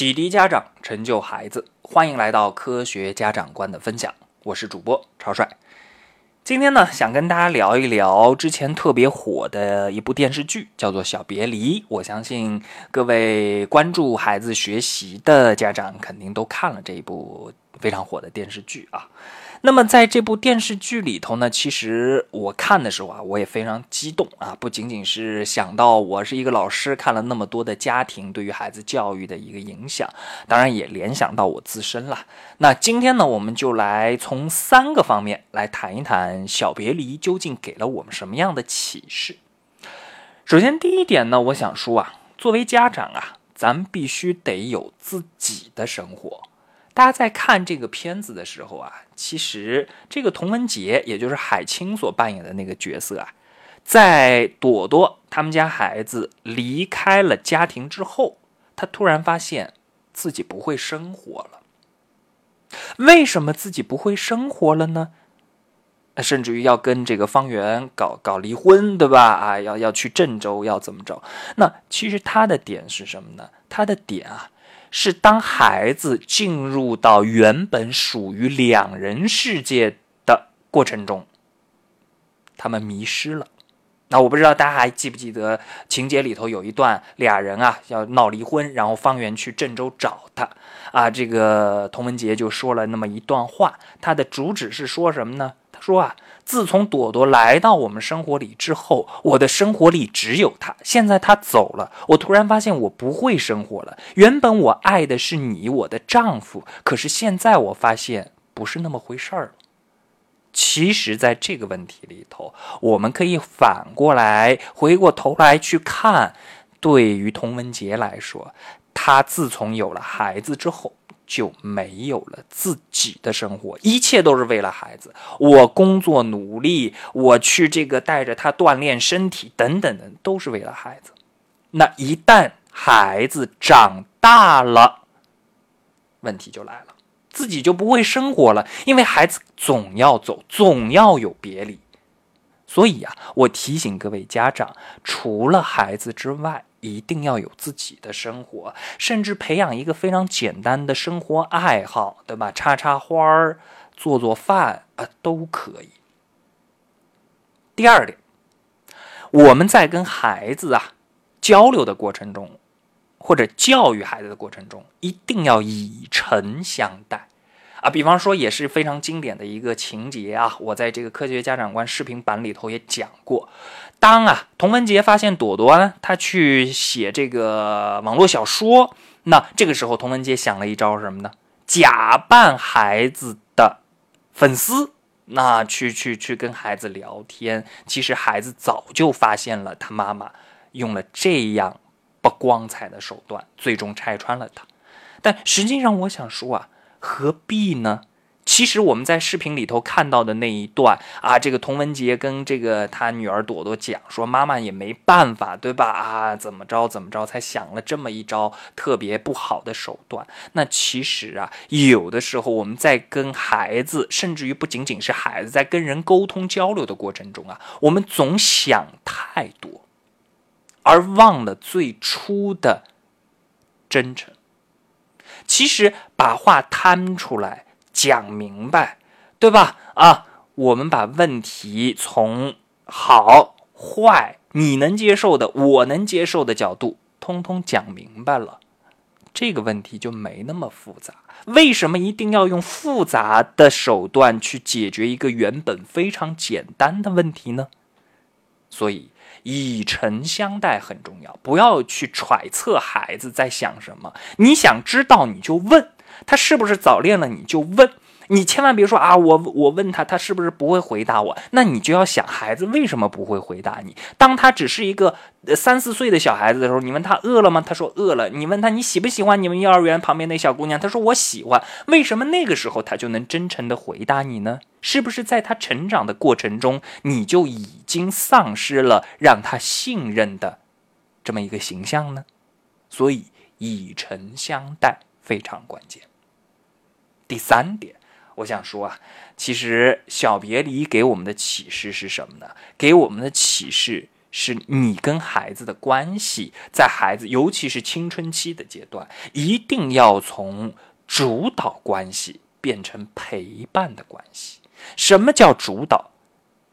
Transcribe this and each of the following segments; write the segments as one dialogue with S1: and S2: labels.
S1: 启迪家长，成就孩子，欢迎来到科学家长观的分享。我是主播超帅。今天呢，想跟大家聊一聊之前特别火的一部电视剧，叫做《小别离》。我相信各位关注孩子学习的家长，肯定都看了这一部非常火的电视剧啊。那么在这部电视剧里头呢，其实我看的时候啊，我也非常激动啊，不仅仅是想到我是一个老师，看了那么多的家庭对于孩子教育的一个影响，当然也联想到我自身了。那今天呢，我们就来从三个方面来谈一谈《小别离》究竟给了我们什么样的启示。首先，第一点呢，我想说啊，作为家长啊，咱们必须得有自己的生活。大家在看这个片子的时候啊，其实这个童文杰，也就是海清所扮演的那个角色啊，在朵朵他们家孩子离开了家庭之后，他突然发现自己不会生活了。为什么自己不会生活了呢？甚至于要跟这个方圆搞搞离婚，对吧？啊，要要去郑州，要怎么着？那其实他的点是什么呢？他的点啊。是当孩子进入到原本属于两人世界的过程中，他们迷失了。那我不知道大家还记不记得情节里头有一段俩人啊要闹离婚，然后方圆去郑州找他啊，这个童文杰就说了那么一段话，他的主旨是说什么呢？说啊。自从朵朵来到我们生活里之后，我的生活里只有她。现在她走了，我突然发现我不会生活了。原本我爱的是你，我的丈夫，可是现在我发现不是那么回事儿。其实，在这个问题里头，我们可以反过来回过头来去看，对于童文杰来说，他自从有了孩子之后。就没有了自己的生活，一切都是为了孩子。我工作努力，我去这个带着他锻炼身体，等等等，都是为了孩子。那一旦孩子长大了，问题就来了，自己就不会生活了，因为孩子总要走，总要有别离。所以啊，我提醒各位家长，除了孩子之外。一定要有自己的生活，甚至培养一个非常简单的生活爱好，对吧？插插花儿、做做饭啊，都可以。第二点，我们在跟孩子啊交流的过程中，或者教育孩子的过程中，一定要以诚相待。啊，比方说也是非常经典的一个情节啊，我在这个科学家长观视频版里头也讲过。当啊，童文杰发现朵朵呢，他去写这个网络小说，那这个时候童文杰想了一招什么呢？假扮孩子的粉丝，那去去去跟孩子聊天。其实孩子早就发现了他妈妈用了这样不光彩的手段，最终拆穿了他。但实际上，我想说啊。何必呢？其实我们在视频里头看到的那一段啊，这个童文杰跟这个他女儿朵朵讲说，妈妈也没办法，对吧？啊，怎么着怎么着，才想了这么一招特别不好的手段。那其实啊，有的时候我们在跟孩子，甚至于不仅仅是孩子，在跟人沟通交流的过程中啊，我们总想太多，而忘了最初的真诚。其实把话摊出来讲明白，对吧？啊，我们把问题从好坏你能接受的，我能接受的角度，通通讲明白了，这个问题就没那么复杂。为什么一定要用复杂的手段去解决一个原本非常简单的问题呢？所以。以诚相待很重要，不要去揣测孩子在想什么。你想知道你就问他是不是早恋了，你就问。你千万别说啊，我我问他，他是不是不会回答我？那你就要想孩子为什么不会回答你。当他只是一个三四岁的小孩子的时候，你问他饿了吗？他说饿了。你问他你喜不喜欢你们幼儿园旁边那小姑娘？他说我喜欢。为什么那个时候他就能真诚的回答你呢？是不是在他成长的过程中，你就已经丧失了让他信任的这么一个形象呢？所以以诚相待非常关键。第三点。我想说啊，其实小别离给我们的启示是什么呢？给我们的启示是你跟孩子的关系，在孩子尤其是青春期的阶段，一定要从主导关系变成陪伴的关系。什么叫主导？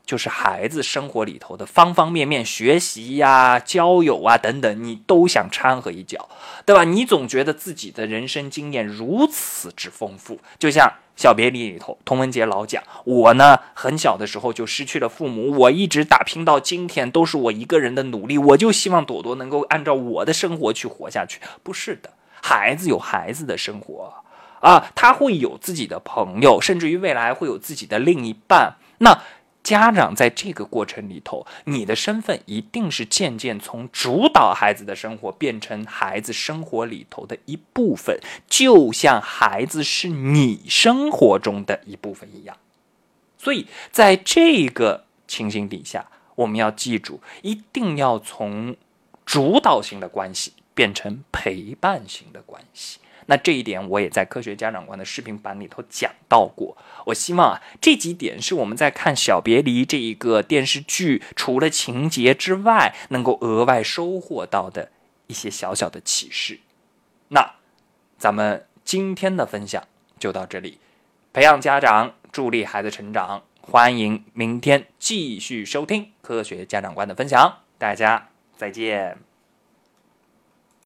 S1: 就是孩子生活里头的方方面面，学习呀、交友啊等等，你都想掺和一脚，对吧？你总觉得自己的人生经验如此之丰富，就像《小别离》里头，童文杰老讲，我呢很小的时候就失去了父母，我一直打拼到今天，都是我一个人的努力，我就希望朵朵能够按照我的生活去活下去。不是的，孩子有孩子的生活啊，他会有自己的朋友，甚至于未来会有自己的另一半。那。家长在这个过程里头，你的身份一定是渐渐从主导孩子的生活变成孩子生活里头的一部分，就像孩子是你生活中的一部分一样。所以，在这个情形底下，我们要记住，一定要从主导型的关系变成陪伴型的关系。那这一点我也在科学家长官的视频版里头讲到过。我希望啊，这几点是我们在看《小别离》这一个电视剧除了情节之外，能够额外收获到的一些小小的启示。那咱们今天的分享就到这里，培养家长，助力孩子成长，欢迎明天继续收听科学家长官的分享。大家再见。